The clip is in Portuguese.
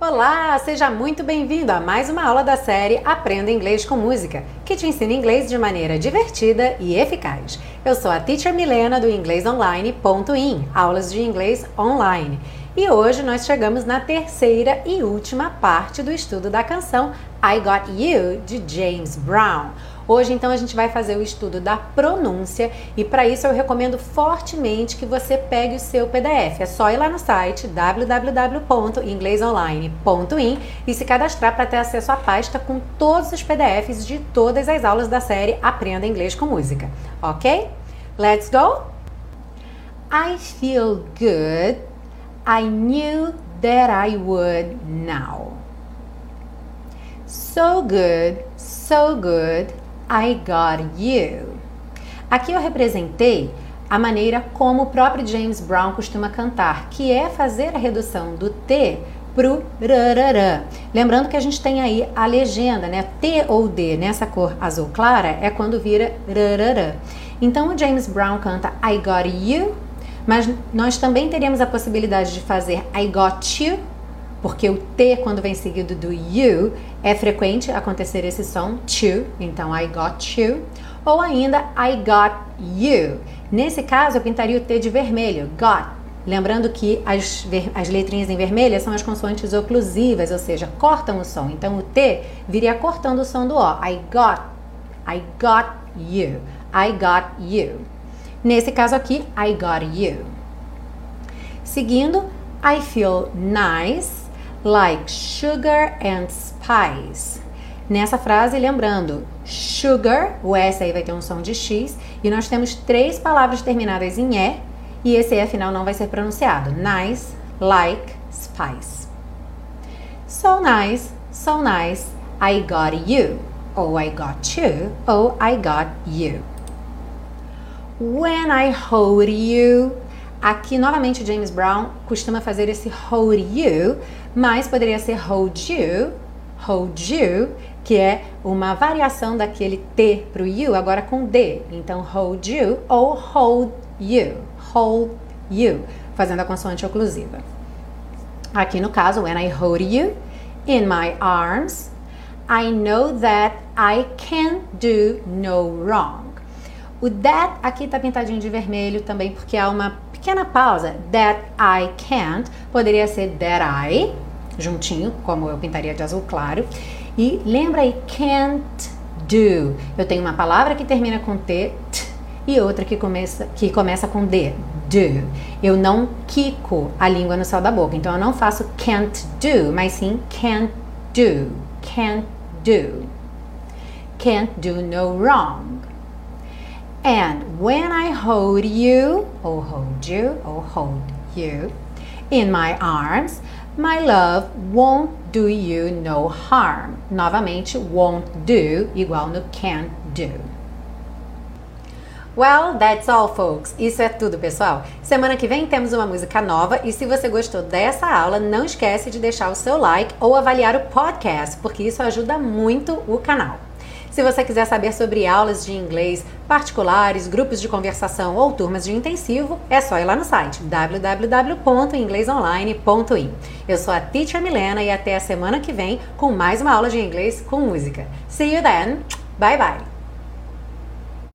Olá, seja muito bem-vindo a mais uma aula da série Aprenda Inglês com Música, que te ensina inglês de maneira divertida e eficaz. Eu sou a Teacher Milena do inglesonline.in, aulas de inglês online. E hoje nós chegamos na terceira e última parte do estudo da canção I Got You de James Brown. Hoje, então, a gente vai fazer o estudo da pronúncia e para isso eu recomendo fortemente que você pegue o seu PDF. É só ir lá no site www.inglesonline.in e se cadastrar para ter acesso à pasta com todos os PDFs de todas as aulas da série Aprenda Inglês com Música, ok? Let's go! I feel good. I knew that I would now. So good, so good. I got you. Aqui eu representei a maneira como o próprio James Brown costuma cantar, que é fazer a redução do T pro rararã. Lembrando que a gente tem aí a legenda, né? T ou D nessa cor azul clara é quando vira rararã. Então o James Brown canta I got you, mas nós também teríamos a possibilidade de fazer I got you porque o T, quando vem seguido do you, é frequente acontecer esse som to, então I got you, ou ainda I got you. Nesse caso, eu pintaria o T de vermelho, got. Lembrando que as, as letrinhas em vermelho são as consoantes oclusivas, ou seja, cortam o som. Então o T viria cortando o som do O. I got, I got you, I got you. Nesse caso aqui, I got you. Seguindo, I feel nice like sugar and spice. Nessa frase, lembrando, sugar, o S aí vai ter um som de X, e nós temos três palavras terminadas em E, e esse E final não vai ser pronunciado. Nice, like, spice. So nice, so nice, I got you. Ou I got you, ou I got you. When I hold you, Aqui, novamente, James Brown costuma fazer esse hold you, mas poderia ser hold you, hold you, que é uma variação daquele T para o you, agora com D. Então, hold you ou hold you, hold you, fazendo a consoante oclusiva. Aqui no caso, when I hold you in my arms, I know that I can do no wrong. O that aqui está pintadinho de vermelho também porque há uma pequena pausa. That I can't poderia ser that I, juntinho, como eu pintaria de azul claro. E lembra aí, can't do. Eu tenho uma palavra que termina com T, t e outra que começa, que começa com D, do. Eu não quico a língua no céu da boca, então eu não faço can't do, mas sim can't do, can't do. Can't do no wrong. And when I hold you, or hold you, or hold you in my arms, my love won't do you no harm. Novamente, won't do igual no can do. Well, that's all, folks. Isso é tudo, pessoal. Semana que vem temos uma música nova e se você gostou dessa aula, não esquece de deixar o seu like ou avaliar o podcast, porque isso ajuda muito o canal. Se você quiser saber sobre aulas de inglês particulares, grupos de conversação ou turmas de intensivo, é só ir lá no site www.inglesonline.in. Eu sou a Teacher Milena e até a semana que vem com mais uma aula de inglês com música. See you then. Bye bye.